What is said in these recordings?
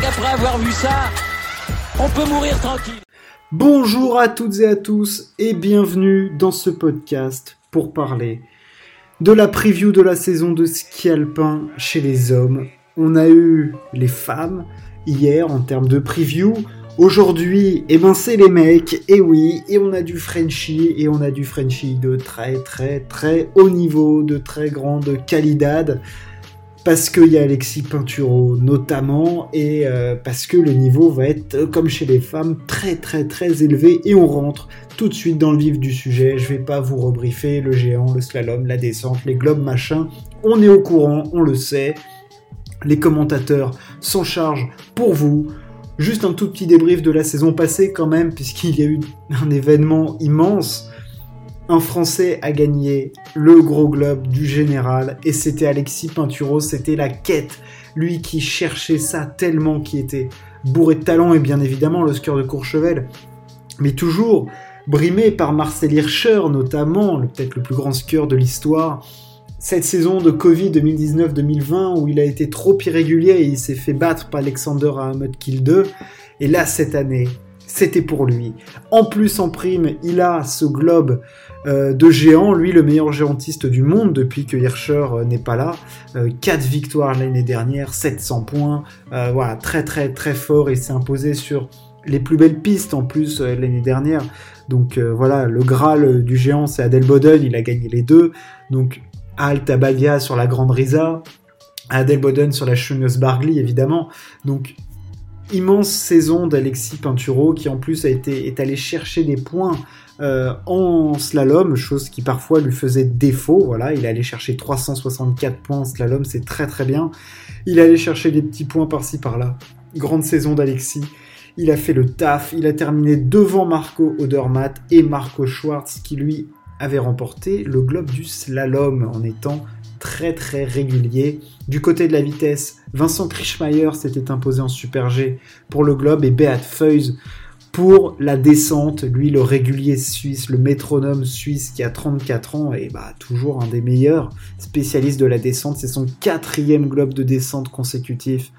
qu'après avoir vu ça, on peut mourir tranquille. Bonjour à toutes et à tous et bienvenue dans ce podcast pour parler de la preview de la saison de ski alpin chez les hommes. On a eu les femmes hier en termes de preview. Aujourd'hui, eh ben c'est les mecs, et oui, et on a du Frenchie, et on a du Frenchie de très très très haut niveau, de très grande qualité, parce qu'il y a Alexis Pinturo notamment, et euh, parce que le niveau va être, euh, comme chez les femmes, très très très élevé, et on rentre tout de suite dans le vif du sujet, je vais pas vous rebriefer le géant, le slalom, la descente, les globes, machin, on est au courant, on le sait, les commentateurs s'en chargent pour vous, Juste un tout petit débrief de la saison passée quand même, puisqu'il y a eu un événement immense. Un Français a gagné le gros globe du général et c'était Alexis Pinturo, c'était la quête. Lui qui cherchait ça tellement, qui était bourré de talent et bien évidemment skieur de Courchevel, mais toujours brimé par Marcel Hirscher notamment, peut-être le plus grand skieur de l'histoire cette saison de Covid 2019-2020 où il a été trop irrégulier et il s'est fait battre par Alexander Hamad Kill 2. Et là, cette année, c'était pour lui. En plus, en prime, il a ce globe euh, de géant, lui le meilleur géantiste du monde depuis que Hirscher euh, n'est pas là. 4 euh, victoires l'année dernière, 700 points. voilà, très très très fort. Il s'est imposé sur les plus belles pistes en plus l'année dernière. Donc voilà, le Graal du géant, c'est Adelboden, il a gagné les deux. Donc Alta Bagia sur la Grande Risa, Adelboden sur la Schönes Bargli évidemment. Donc immense saison d'Alexis Pinturo qui en plus a été est allé chercher des points euh, en slalom, chose qui parfois lui faisait défaut. Voilà, il allé chercher 364 points en slalom, c'est très très bien. Il allé chercher des petits points par-ci par-là. Grande saison d'Alexis. Il a fait le taf, il a terminé devant Marco Odermatt et Marco Schwartz qui lui avait remporté le globe du slalom en étant très très régulier. Du côté de la vitesse, Vincent Krischmeier s'était imposé en Super G pour le globe et Beat Feuys pour la descente. Lui, le régulier suisse, le métronome suisse qui a 34 ans et bah, toujours un des meilleurs spécialistes de la descente. C'est son quatrième globe de descente consécutif.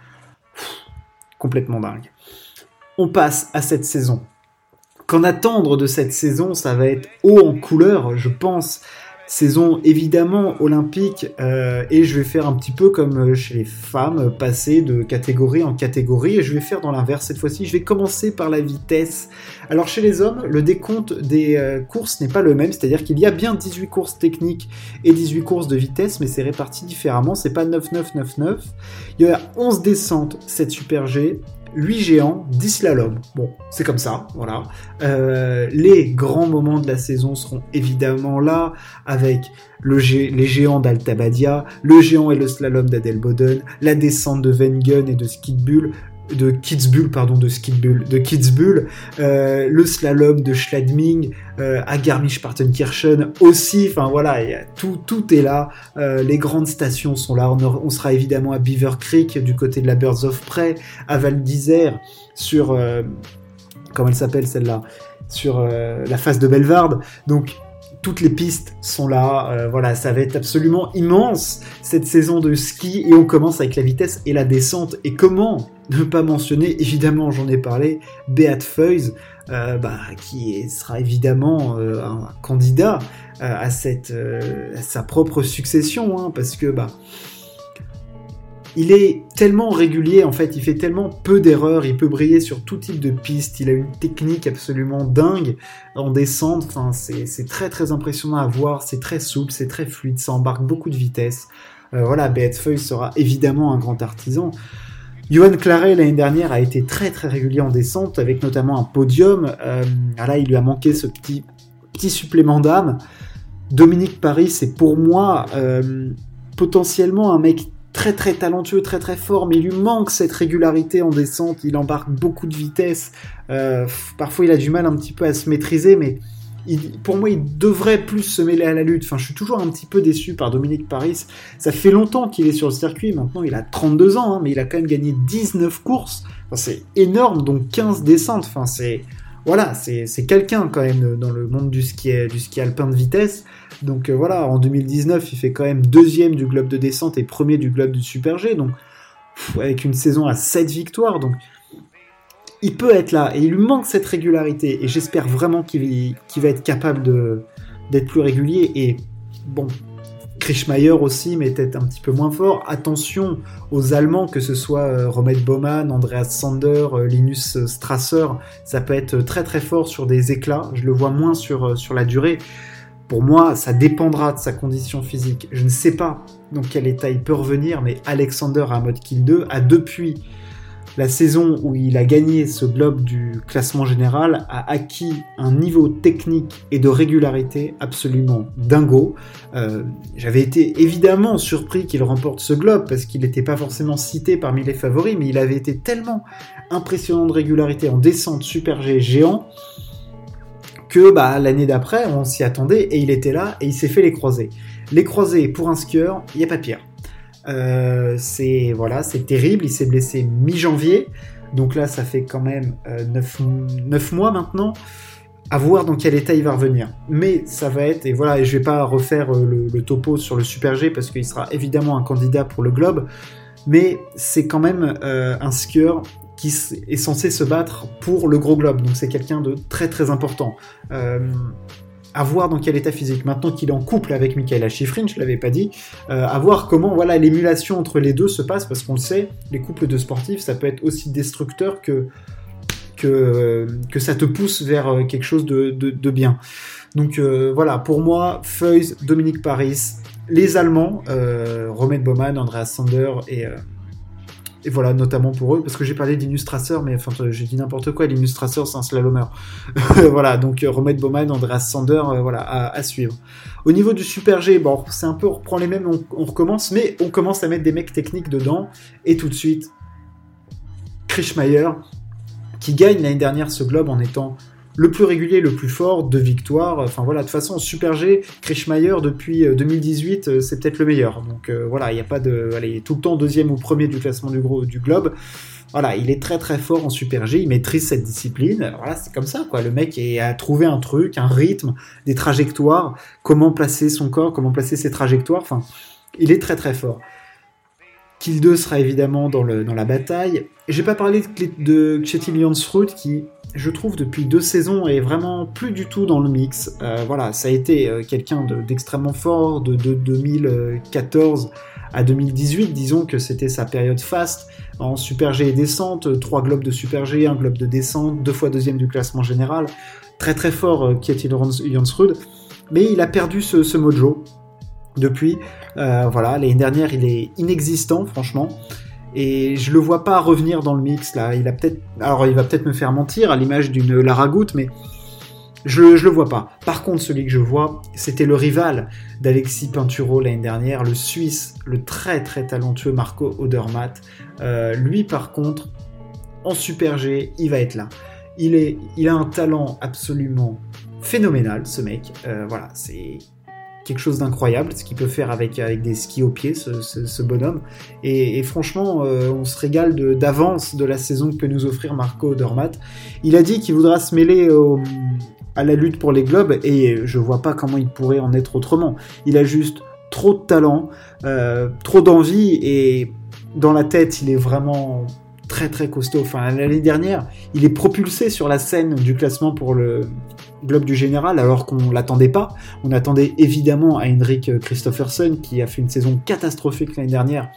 complètement dingue. On passe à cette saison qu'en attendre de cette saison, ça va être haut en couleur, je pense. Saison évidemment olympique euh, et je vais faire un petit peu comme chez les femmes, passer de catégorie en catégorie et je vais faire dans l'inverse cette fois-ci. Je vais commencer par la vitesse. Alors chez les hommes, le décompte des euh, courses n'est pas le même, c'est-à-dire qu'il y a bien 18 courses techniques et 18 courses de vitesse, mais c'est réparti différemment. C'est pas 9-9-9-9. Il y a 11 descentes, 7 super G, 8 géants, 10 slalom. Bon, c'est comme ça, voilà. Euh, les grands moments de la saison seront évidemment là, avec le les géants d'Altabadia, le géant et le slalom d'Adelboden, la descente de Wengen et de Skidbull, de Kitzbühel, pardon, de Skidbull, de Kitzbühel, euh, le slalom de Schladming, euh, à Garmisch-Partenkirchen aussi, enfin voilà, tout, tout est là, euh, les grandes stations sont là, on, sera évidemment à Beaver Creek du côté de la Birds of Prey, à Val d'Isère, sur, euh, comment elle s'appelle celle-là, sur la face de Belvarde, donc toutes les pistes sont là. voilà, ça va être absolument immense cette saison de ski et on commence avec la vitesse et la descente. Et comment ne pas mentionner, évidemment, j'en ai parlé, Beat Feuys, euh, bah, qui sera évidemment euh, un candidat euh, à sa propre succession, hein, parce que bah, il est tellement régulier, en fait, il fait tellement peu d'erreurs, il peut briller sur tout type de piste, il a une technique absolument dingue en descente, c'est très très impressionnant à voir, c'est très souple, c'est très fluide, ça embarque beaucoup de vitesse. voilà, Beat Feuys sera évidemment un grand artisan. Johan Claret l'année dernière a été très très régulier en descente, avec notamment un podium. Euh, là, il lui a manqué ce petit, petit supplément d'âme. Dominique Paris, c'est pour moi euh, potentiellement un mec très très talentueux, très très fort, mais il lui manque cette régularité en descente. Il embarque beaucoup de vitesse. Euh, parfois, il a du mal un petit peu à se maîtriser, mais pour moi, il devrait plus se mêler à la lutte. Enfin, je suis toujours un petit peu déçu par Dominique Paris. Ça fait longtemps qu'il est sur le circuit. Maintenant, il a 32 ans, hein, mais il a quand même gagné 19 courses. c'est énorme, donc 15 descentes. Enfin, c'est voilà, c'est quelqu'un quand même dans le monde du ski, du ski alpin de vitesse. Donc euh, voilà, en 2019, il fait quand même deuxième du globe de descente et premier du globe du super G. Donc avec une saison à 7 victoires. Donc, il peut être là et il lui manque cette régularité. Et j'espère vraiment qu'il va être capable d'être plus régulier. Et bon, Krischmeier aussi, mais peut-être un petit peu moins fort. Attention aux Allemands, que ce soit euh, Romet Baumann, Andreas Sander, euh, Linus Strasser, ça peut être très très fort sur des éclats. Je le vois moins sur, euh, sur la durée. Pour moi, ça dépendra de sa condition physique. Je ne sais pas dans quel état il peut revenir, mais Alexander à mode kill 2 a depuis la saison où il a gagné ce globe du classement général a acquis un niveau technique et de régularité absolument dingo. Euh, j'avais été évidemment surpris qu'il remporte ce globe parce qu'il n'était pas forcément cité parmi les favoris, mais il avait été tellement impressionnant de régularité en descente super G géant que bah, l'année d'après on s'y attendait et il était là et il s'est fait les croisés. Les croisés pour un skieur, il n'y a pas pire. Euh, c'est voilà, c'est terrible. Il s'est blessé mi-janvier, donc là, ça fait quand même 9, euh, mois maintenant. À voir dans quel état il va revenir. Mais ça va être, et voilà, et je vais pas refaire euh, le, topo sur le Super G parce qu'il sera évidemment un candidat pour le Globe, mais c'est quand même un skieur qui est censé se battre pour le gros globe. Donc c'est quelqu'un de très très important à voir dans quel état physique. Maintenant qu'il est en couple avec Michaela Schifrin, je l'avais pas dit, euh, à voir comment voilà l'émulation entre les deux se passe, parce qu'on le sait, les couples de sportifs, ça peut être aussi destructeur que que, que ça te pousse vers euh, quelque chose de, de, bien. Donc euh, voilà, pour moi, Feuys, Dominique Paris, les Allemands, euh, Romain Baumann, Andreas Sander et et voilà, notamment pour eux, parce que j'ai parlé d'Illustrasseur, mais enfin, j'ai dit n'importe quoi, l'Illustrasseur, c'est un slalomer. voilà, donc euh, Romet Bowman, Andreas Sander, euh, voilà, à, suivre. Au niveau du Super G, bon, c'est un peu, on reprend les mêmes, on, recommence, mais on commence à mettre des mecs techniques dedans, et tout de suite, Krischmeier, qui gagne l'année dernière ce globe en étant le plus régulier, le plus fort, de victoires. Enfin voilà, de toute façon, Super G, Krischmeier depuis 2018, euh, euh, c'est peut-être le meilleur. Donc euh, voilà, il n'y a pas de. Allez, tout le temps deuxième ou premier du classement du, gros, du globe. Voilà, il est très très fort en Super G, il maîtrise cette discipline. Voilà, c'est comme ça, quoi. Le mec a trouvé un truc, un rythme, des trajectoires, comment placer son corps, comment placer ses trajectoires. Enfin, il est très très fort. Kill 2 sera évidemment dans, le, dans la bataille. J'ai pas parlé de, de Kjetil Jansrud qui je trouve, depuis deux saisons, est vraiment plus du tout dans le mix. Euh, voilà, ça a été euh, quelqu'un d'extrêmement fort de, 2014 à 2018. Disons que c'était sa période fast en Super G et descente, trois globes de Super G, un globe de descente, deux fois deuxième du classement général. Très très fort, euh, Kjetil Jansrud. Mais il a perdu ce, mojo depuis. voilà, l'année dernière, il est inexistant, franchement. Et je le vois pas revenir dans le mix là. Il a peut-être, alors il va peut-être me faire mentir à l'image d'une Lara mais je, je le vois pas. Par contre, celui que je vois, c'était le rival d'Alexis Pinturo l'année dernière, le Suisse, le très très talentueux Marco Odermatt. Euh, lui, par contre, en Super G, il va être là. Il, est, il a un talent absolument phénoménal, ce mec. Euh, voilà, c'est quelque chose d'incroyable, ce qu'il peut faire avec, avec des skis au pied, ce, bonhomme. Et, franchement, euh, on se régale d'avance de, la saison que peut nous offrir Marco Dormat. Il a dit qu'il voudra se mêler à la lutte pour les globes, et je vois pas comment il pourrait en être autrement. Il a juste trop de talent, euh, trop d'envie, et dans la tête, il est vraiment très très costaud. Enfin, l'année dernière, il est propulsé sur la scène du classement pour le, globe du général alors qu'on l'attendait pas. On attendait évidemment à Henrik Christophersen qui a fait une saison catastrophique l'année dernière.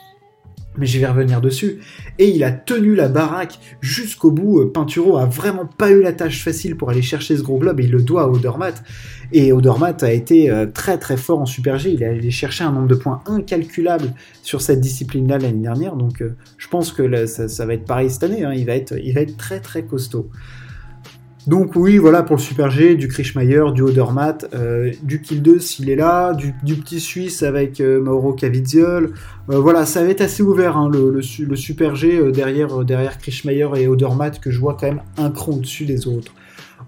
Mais je vais revenir dessus. Et il a tenu la baraque jusqu'au bout. Pinturo a vraiment pas eu la tâche facile pour aller chercher ce gros globe et il le doit à Odermatt. Et Odermatt a été euh, très très fort en Super G. Il a allé chercher un nombre de points incalculable sur cette discipline-là l'année dernière. Donc euh, je pense que ça, va être pareil cette année. Hein. Il, va être, il va être très très costaud. Donc oui, voilà pour le Super G, du Krischmeier, du Odermatt, euh, du Kill 2 s'il est là, du, petit Suisse avec euh, Mauro Cavizziol. Euh, voilà, ça va être assez ouvert hein, le, Super G derrière, derrière Krischmeier et Odermatt que je vois quand même un cran au-dessus des autres.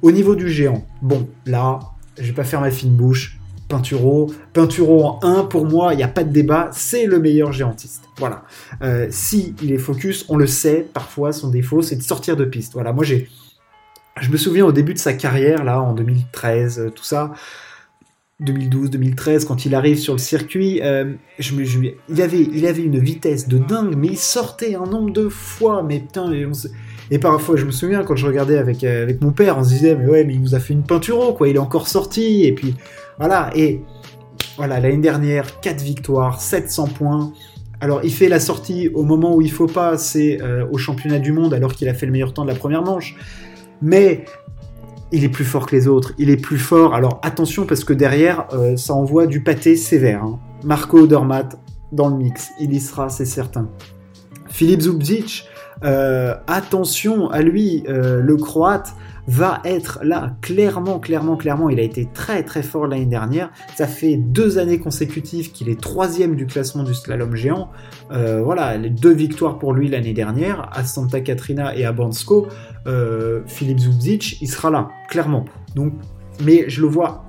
Au niveau du géant, bon, là, je vais pas faire ma fine bouche. Pinturo, Pinturo en 1, pour moi, il n'y a pas de débat, c'est le meilleur géantiste. Voilà. si il est focus, on le sait, parfois son défaut, c'est de sortir de piste. Voilà, moi j'ai je me souviens au début de sa carrière, là, en 2013, euh, tout ça, 2012-2013, quand il arrive sur le circuit, euh, il, avait, une vitesse de dingue, mais il sortait un nombre de fois, mais putain, et, parfois, je me souviens, quand je regardais avec, euh, avec mon père, on se disait, mais ouais, mais il nous a fait une peinture, quoi, il est encore sorti, et puis, voilà, et voilà, l'année dernière, 4 victoires, 700 points, alors, il fait la sortie au moment où il faut pas, c'est au championnat du monde, alors qu'il a fait le meilleur temps de la première manche. Mais il est plus fort que les autres, il est plus fort. Alors attention parce que derrière, euh, ça envoie du pâté sévère. Hein. Marco Odermatt dans le mix, il y sera, c'est certain. Philippe Zubzic, euh, attention à lui, euh, le croate va être là, clairement, clairement, clairement. Il a été très très fort l'année dernière. Ça fait deux années consécutives qu'il est troisième du classement du slalom géant. voilà, les deux victoires pour lui l'année dernière, à Santa Catrina et à Bansko. Philippe Zubzic, il sera là, clairement. Donc, mais je le vois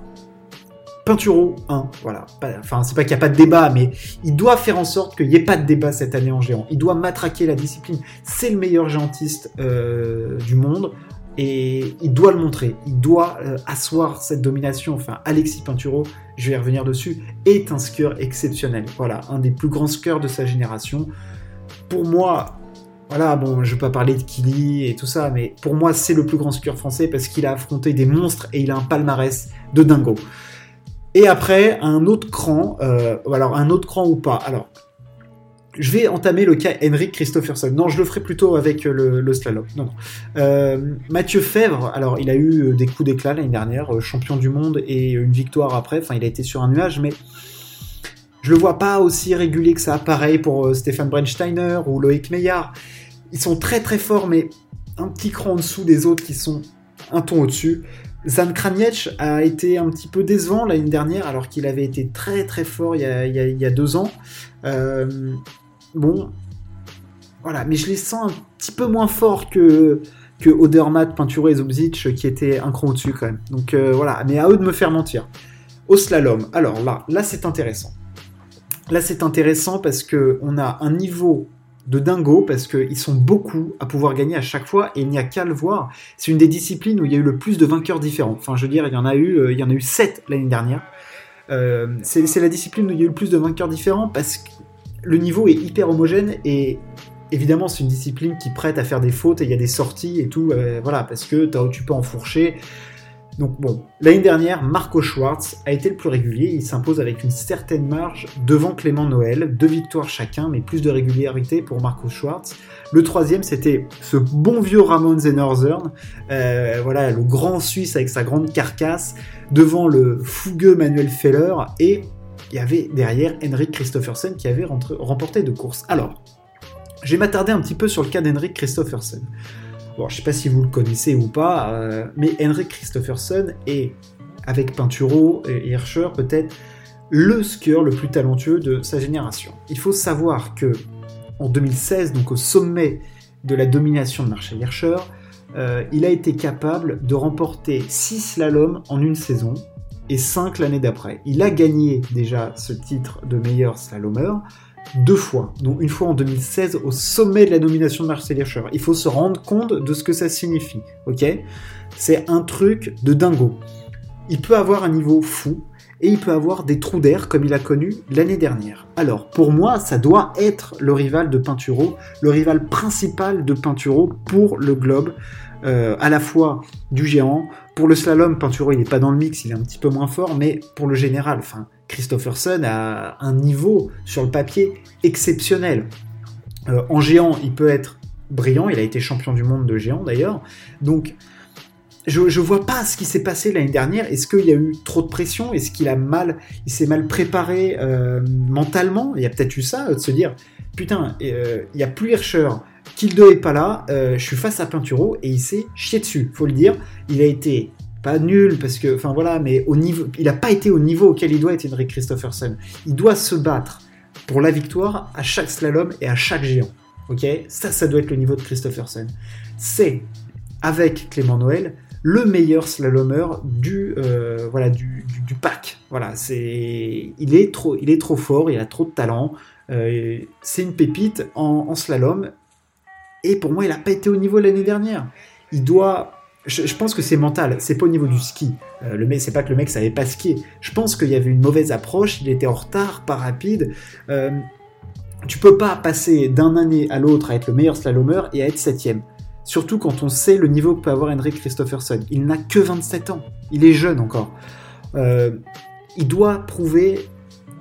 Pinturo 1, voilà. Enfin, c'est pas qu'il n'y a pas de débat, mais il doit faire en sorte qu'il n'y ait pas de débat cette année en géant. Il doit matraquer la discipline. C'est le meilleur géantiste euh, du monde et il doit le montrer. Il doit euh, asseoir cette domination. Enfin, Alexis Pinturo, je vais y revenir dessus, est un skieur exceptionnel. Voilà, un des plus grands skieurs de sa génération. Pour moi, voilà, bon, je vais pas parler de Kili et tout ça, mais pour moi, c'est le plus grand skieur français parce qu'il a affronté des monstres et il a un palmarès de dingo. Et après, un autre cran, euh, alors un autre cran ou pas. Alors, je vais entamer le cas Henrik Christopherson. Non, je le ferai plutôt avec le, slalom. Non. Euh, Mathieu Fèvre, alors il a eu des coups d'éclat l'année dernière, euh, champion du monde et une victoire après. Enfin, il a été sur un nuage, mais je le vois pas aussi régulier que ça. Pareil pour Stéphane Brensteiner ou Loïc Meillard. Ils sont très très forts, mais un petit cran en dessous des autres qui sont un ton au-dessus. Zan Kranjec a été un petit peu décevant l'année dernière, alors qu'il avait été très très fort il y a, deux ans. Euh, bon, voilà, mais je les sens un petit peu moins forts que, que Odermatt, Peinture et Zubzic, qui étaient un cran au-dessus quand même. Donc euh, voilà, mais à eux de me faire mentir. Au slalom, alors là, là c'est intéressant. Là c'est intéressant parce que on a un niveau de dingo parce qu'ils sont beaucoup à pouvoir gagner à chaque fois et il n'y a qu'à le voir. C'est une des disciplines où il y a eu le plus de vainqueurs différents. Enfin, je veux dire, il y en a eu, euh, il y en a eu 7 l'année dernière. Euh, c'est la discipline où il y a eu le plus de vainqueurs différents parce que le niveau est hyper homogène et évidemment c'est une discipline qui prête à faire des fautes et il y a des sorties et tout. Euh, voilà, parce que tu peux enfourcher. Donc bon, l'année dernière, Marco Schwartz a été le plus régulier, il s'impose avec une certaine marge devant Clément Noël, deux victoires chacun, mais plus de régularité pour Marco Schwartz. Le troisième, c'était ce bon vieux Ramon Zenorthern, euh, voilà, le grand Suisse avec sa grande carcasse, devant le fougueux Manuel Feller, et il y avait derrière Henrik Christophersen qui avait remporté deux courses. Alors, je vais m'attarder un petit peu sur le cas d'Henrik Christophersen. Bon, je sais pas si vous le connaissez ou pas, euh, mais Henrik Christopherson est, avec Pinturo et Hirscher, peut-être le skieur le plus talentueux de sa génération. Il faut savoir que en 2016, donc au sommet de la domination de Marcel Hirscher, euh, il a été capable de remporter 6 slaloms en une saison et 5 l'année d'après. Il a gagné déjà ce titre de meilleur slalomeur, deux fois, donc une fois en 2016 au sommet de la nomination de Marcel Hirscher. Il faut se rendre compte de ce que ça signifie, ok? C'est un truc de dingo. Il peut avoir un niveau fou et il peut avoir des trous d'air comme il a connu l'année dernière. Alors, pour moi, ça doit être le rival de Pinturo, le rival principal de Pinturo pour le globe, euh, à la fois du géant. Pour le slalom, Pinturo, il n'est pas dans le mix, il est un petit peu moins fort, mais pour le général, enfin, Christopherson a un niveau sur le papier exceptionnel. Euh, en géant, il peut être brillant, il a été champion du monde de géant d'ailleurs. Donc, je, ne vois pas ce qui s'est passé l'année dernière. Est-ce qu'il y a eu trop de pression? Est-ce qu'il a mal, il s'est mal préparé euh, mentalement? Il y a peut-être eu ça, de se dire putain, euh, il y a plus Hirscher, Kill 2 est pas là, je suis face à Pinturo et il s'est chié dessus. Faut le dire, il a été pas nul parce que, enfin voilà, mais au niveau, il n'a pas été au niveau auquel il doit être Henrik Christopherson. Il doit se battre pour la victoire à chaque slalom et à chaque géant. Ok, ça, ça doit être le niveau de Christopherson. C'est avec Clément Noël le meilleur slalomeur du euh, voilà du, pack. Voilà, c'est il est trop il est trop fort, il a trop de talent. Euh, c'est une pépite en, slalom. Et pour moi, il n'a pas été au niveau l'année dernière. Il doit je, pense que c'est mental, c'est pas au niveau du ski. Euh, le mec, c'est pas que le mec savait pas skier. Je pense qu'il y avait une mauvaise approche, il était en retard, pas rapide. Euh, tu peux pas passer d'un année à l'autre à être le meilleur slalomeur et à être septième. Surtout quand on sait le niveau que peut avoir Henrik Christopherson. Il n'a que 27 ans, il est jeune encore. Euh, il doit prouver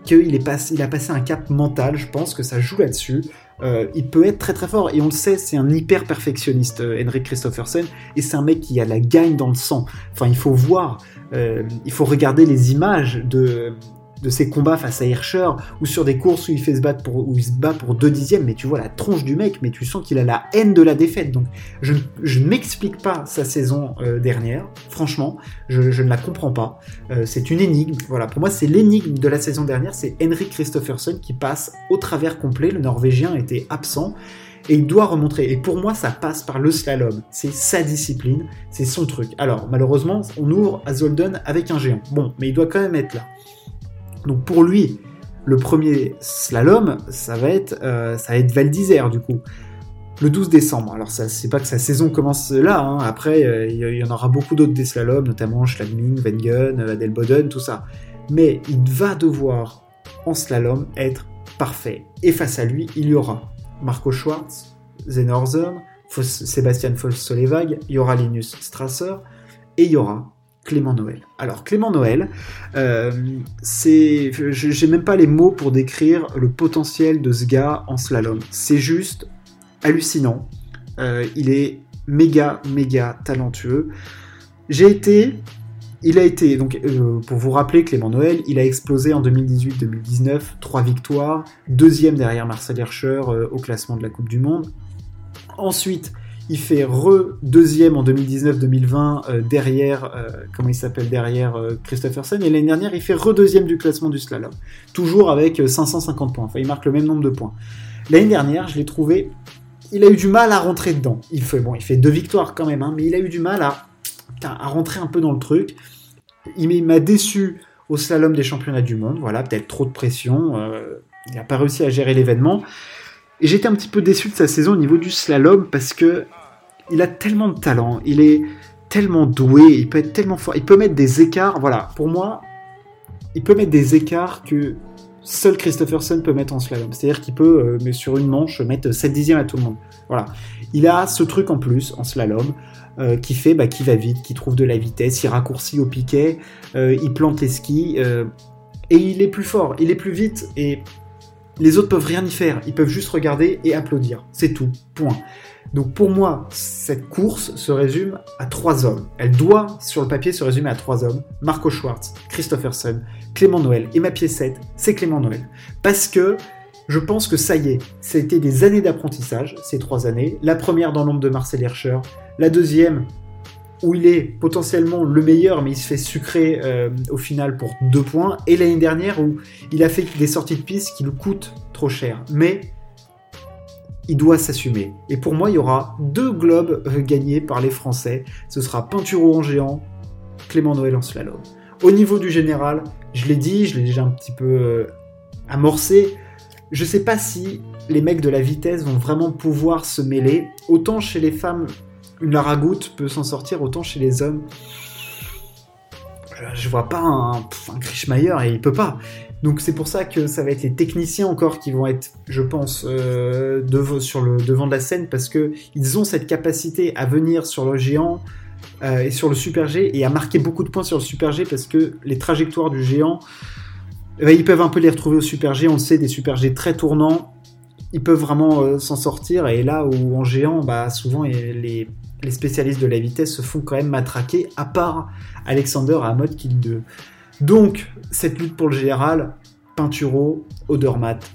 qu'il il a passé un cap mental, je pense que ça joue là-dessus. Euh, il peut être très très fort et on le sait, c'est un hyper perfectionniste, euh, Henrik Christophersen, et c'est un mec qui a la gagne dans le sang. Enfin, il faut voir, euh, il faut regarder les images de, de ses combats face à Hirscher ou sur des courses où il fait se battre pour où il se bat pour deux dixièmes mais tu vois la tronche du mec mais tu sens qu'il a la haine de la défaite donc je, ne m'explique pas sa saison euh, dernière franchement je, ne la comprends pas euh, c'est une énigme voilà pour moi c'est l'énigme de la saison dernière c'est Henrik Christopherson qui passe au travers complet le norvégien était absent et il doit remontrer. Et pour moi, ça passe par le slalom. C'est sa discipline, c'est son truc. Alors, malheureusement, on ouvre à Zolden avec un géant. Bon, mais il doit quand même être là. Donc pour lui, le premier slalom, ça va être, euh, ça va être Val d'Isère du coup. Le 12 décembre. Alors ça, c'est pas que sa saison commence là. Hein. Après, euh, il y, en aura beaucoup d'autres des slaloms, notamment Schladming, Wengen, Adelboden, tout ça. Mais il va devoir en slalom être parfait. Et face à lui, il y aura Marco Schwartz, Zenorzen, Sébastien Foss-Solevag, il y aura Linus Strasser et il y aura Clément Noël. Alors Clément Noël, euh, c'est, j'ai même pas les mots pour décrire le potentiel de ce gars en slalom. C'est juste hallucinant. Euh, il est méga méga talentueux. J'ai été, il a été donc euh, pour vous rappeler Clément Noël, il a explosé en 2018-2019, trois victoires, deuxième derrière Marcel Hirscher au classement de la Coupe du Monde. Ensuite, il fait re deuxième en 2019-2020 euh, derrière, euh, comment il s'appelle derrière euh, Christopherson. Et l'année dernière, il fait re deuxième du classement du slalom, toujours avec 550 points. Enfin, il marque le même nombre de points. L'année dernière, je l'ai trouvé, il a eu du mal à rentrer dedans. Il fait bon, il fait deux victoires quand même, hein, mais il a eu du mal à, à rentrer un peu dans le truc. Il m'a déçu au slalom des championnats du monde. Voilà, peut-être trop de pression. il n'a pas réussi à gérer l'événement. Et j'étais un petit peu déçu de sa saison au niveau du slalom parce que il a tellement de talent, il est tellement doué, il peut être tellement fort, il peut mettre des écarts. Voilà, pour moi, il peut mettre des écarts que seul Christopherson peut mettre en slalom. C'est-à-dire qu'il peut, euh, mais sur une manche, mettre 7 dixièmes à tout le monde. Voilà. Il a ce truc en plus en slalom euh, qui fait bah, qu'il va vite, qui trouve de la vitesse, il raccourcit au piquet, euh, il plante les skis et il est plus fort, il est plus vite et les autres peuvent rien y faire, ils peuvent juste regarder et applaudir. C'est tout, point. Donc pour moi, cette course se résume à trois hommes. Elle doit, sur le papier, se résumer à trois hommes. Marco Schwartz, Christopherson, Clément Noël. Et ma pièce 7, c'est Clément Noël. Parce que je pense que ça y est, ça a été des années d'apprentissage, ces trois années. La première dans l'ombre de Marcel Hirscher, la deuxième où il est potentiellement le meilleur, mais il se fait sucrer euh, au final pour deux points. Et l'année dernière, où il a fait des sorties de piste qui lui coûtent trop cher. Mais il doit s'assumer. Et pour moi, il y aura deux globes euh, gagnés par les Français. Ce sera Pinturo en géant, Clément Noël en slalom. Au niveau du général, je l'ai dit, je l'ai déjà un petit peu euh, amorcé. Je sais pas si les mecs de la vitesse vont vraiment pouvoir se mêler. Autant chez les femmes, une Laragoute peut s'en sortir, autant chez les hommes, je vois pas un, un et il peut pas. Donc c'est pour ça que ça va être les techniciens encore qui vont être, je pense, euh, sur le devant de la scène parce que ils ont cette capacité à venir sur le géant euh, et sur le super G et à marquer beaucoup de points sur le super G parce que les trajectoires du géant, eh ben, ils peuvent un peu les retrouver au super G. On le sait, des super G très tournants, ils peuvent vraiment euh, s'en sortir. Et là où en géant, bah souvent les spécialistes de la vitesse se font quand même matraquer, à part Alexander à mode kill 2. Donc, cette lutte pour le général, Pinturo, Odermatt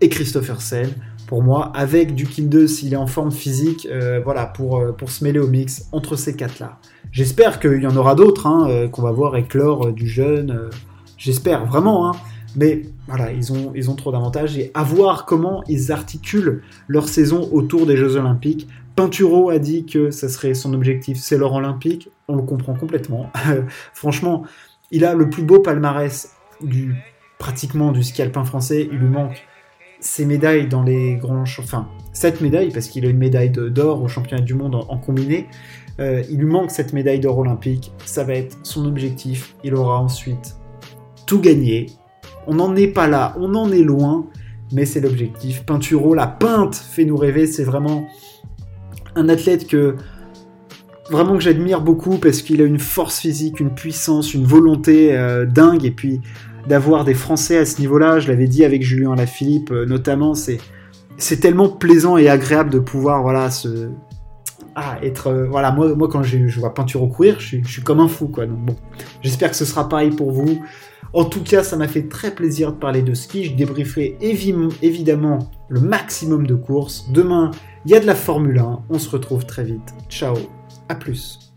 et Christophersen, pour moi, avec du kill 2 s'il est en forme physique, euh, voilà, pour, euh, pour se mêler au mix entre ces quatre-là. J'espère qu'il y en aura d'autres, hein, euh, qu'on va voir éclore du jeune. J'espère vraiment, hein. Mais voilà, ils ont, ils ont trop d'avantages et à voir comment ils articulent leur saison autour des Jeux Olympiques. Pinturo a dit que ça serait son objectif, c'est l'or olympique. On le comprend complètement. Franchement, il a le plus beau palmarès du pratiquement du ski alpin français. Il lui manque ses médailles dans les grands, enfin sept médailles parce qu'il a une médaille d'or au championnat du monde en, combiné. Euh, il lui manque cette médaille d'or olympique. Ça va être son objectif. Il aura ensuite tout gagné. On n'en est pas là, on en est loin, mais c'est l'objectif. Pinturo, la peinte fait nous rêver. C'est vraiment un athlète que vraiment que j'admire beaucoup parce qu'il a une force physique, une puissance, une volonté euh, dingue. Et puis d'avoir des Français à ce niveau-là, je l'avais dit avec Julien Lafilippe euh, notamment, c'est c'est tellement plaisant et agréable de pouvoir voilà se ah, être euh, voilà moi moi quand je, vois Pinturo courir, je je suis, comme un fou quoi. Donc bon, j'espère que ce sera pareil pour vous. En tout cas, ça m'a fait très plaisir de parler de ski. Je débrieferai évidemment le maximum de courses. Demain, il y a de la Formule 1. On se retrouve très vite. Ciao, plus.